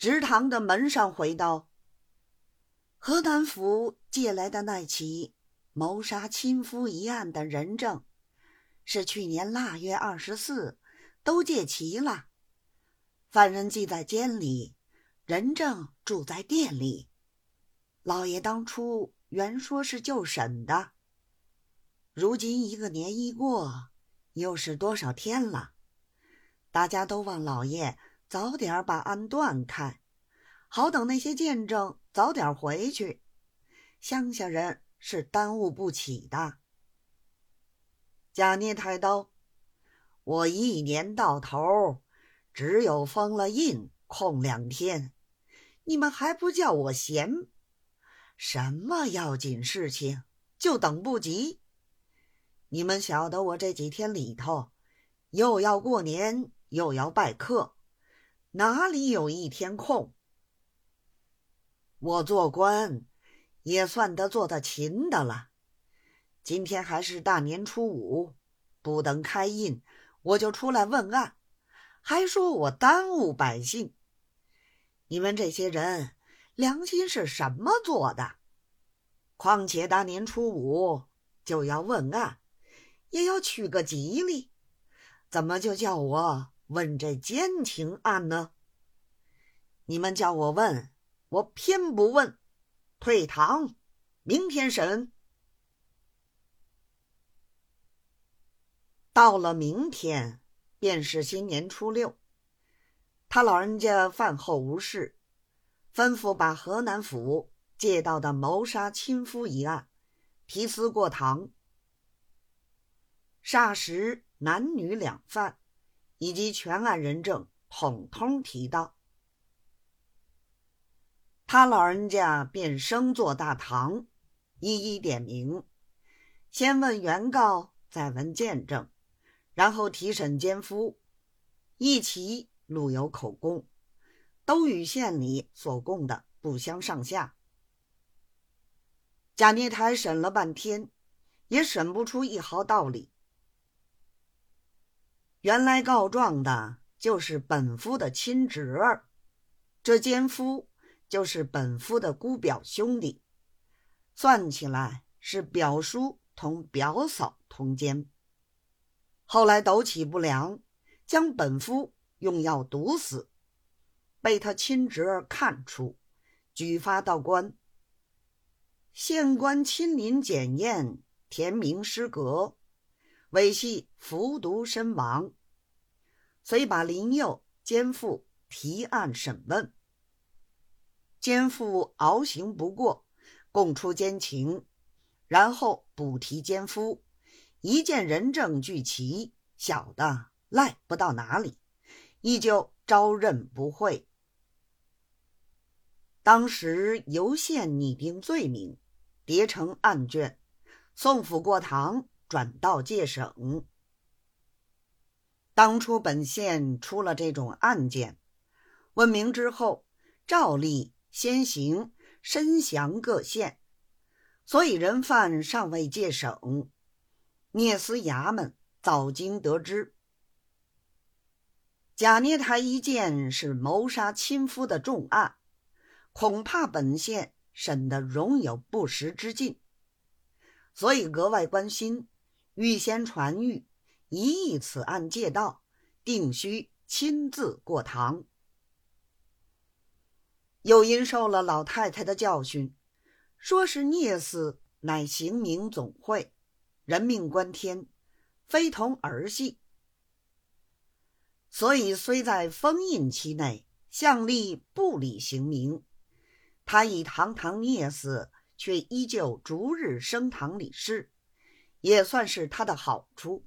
直堂的门上回道：“河南府借来的那起谋杀亲夫一案的人证，是去年腊月二十四都借齐了。犯人记在监里，人证住在店里。老爷当初原说是就审的，如今一个年一过，又是多少天了？大家都望老爷。”早点把案断开，好等那些见证早点回去。乡下人是耽误不起的。贾聂抬刀，我一年到头只有封了印空两天，你们还不叫我闲？什么要紧事情就等不及？你们晓得我这几天里头，又要过年，又要拜客。哪里有一天空？我做官也算得做得勤的了。今天还是大年初五，不等开印，我就出来问案，还说我耽误百姓。你们这些人良心是什么做的？况且大年初五就要问案，也要取个吉利，怎么就叫我？问这奸情案呢？你们叫我问，我偏不问，退堂，明天审。到了明天，便是新年初六，他老人家饭后无事，吩咐把河南府借到的谋杀亲夫一案提司过堂。霎时，男女两犯。以及全案人证统统提到，他老人家便升坐大堂，一一点名，先问原告，再问见证，然后提审奸夫，一齐录有口供，都与县里所供的不相上下。贾聂台审了半天，也审不出一毫道理。原来告状的就是本夫的亲侄儿，这奸夫就是本夫的姑表兄弟，算起来是表叔同表嫂通奸。后来斗起不良，将本夫用药毒死，被他亲侄儿看出，举发到官。县官亲临检验，填明失格。韦系服毒身亡，遂把林佑奸父提案审问。奸父熬刑不过，供出奸情，然后补提奸夫，一见人证俱齐，小的赖不到哪里，依旧招认不讳。当时由县拟定罪名，叠成案卷，送府过堂。转到界省。当初本县出了这种案件，问明之后，照例先行申降各县，所以人犯尚未界省，聂司衙门早经得知。贾聂台一件是谋杀亲夫的重案，恐怕本县审得容有不实之境，所以格外关心。预先传谕，一议此案借道，定须亲自过堂。又因受了老太太的教训，说是聂死乃刑名总会，人命关天，非同儿戏，所以虽在封印期内，向立不理刑名，他已堂堂聂死，却依旧逐日升堂理事。也算是他的好处。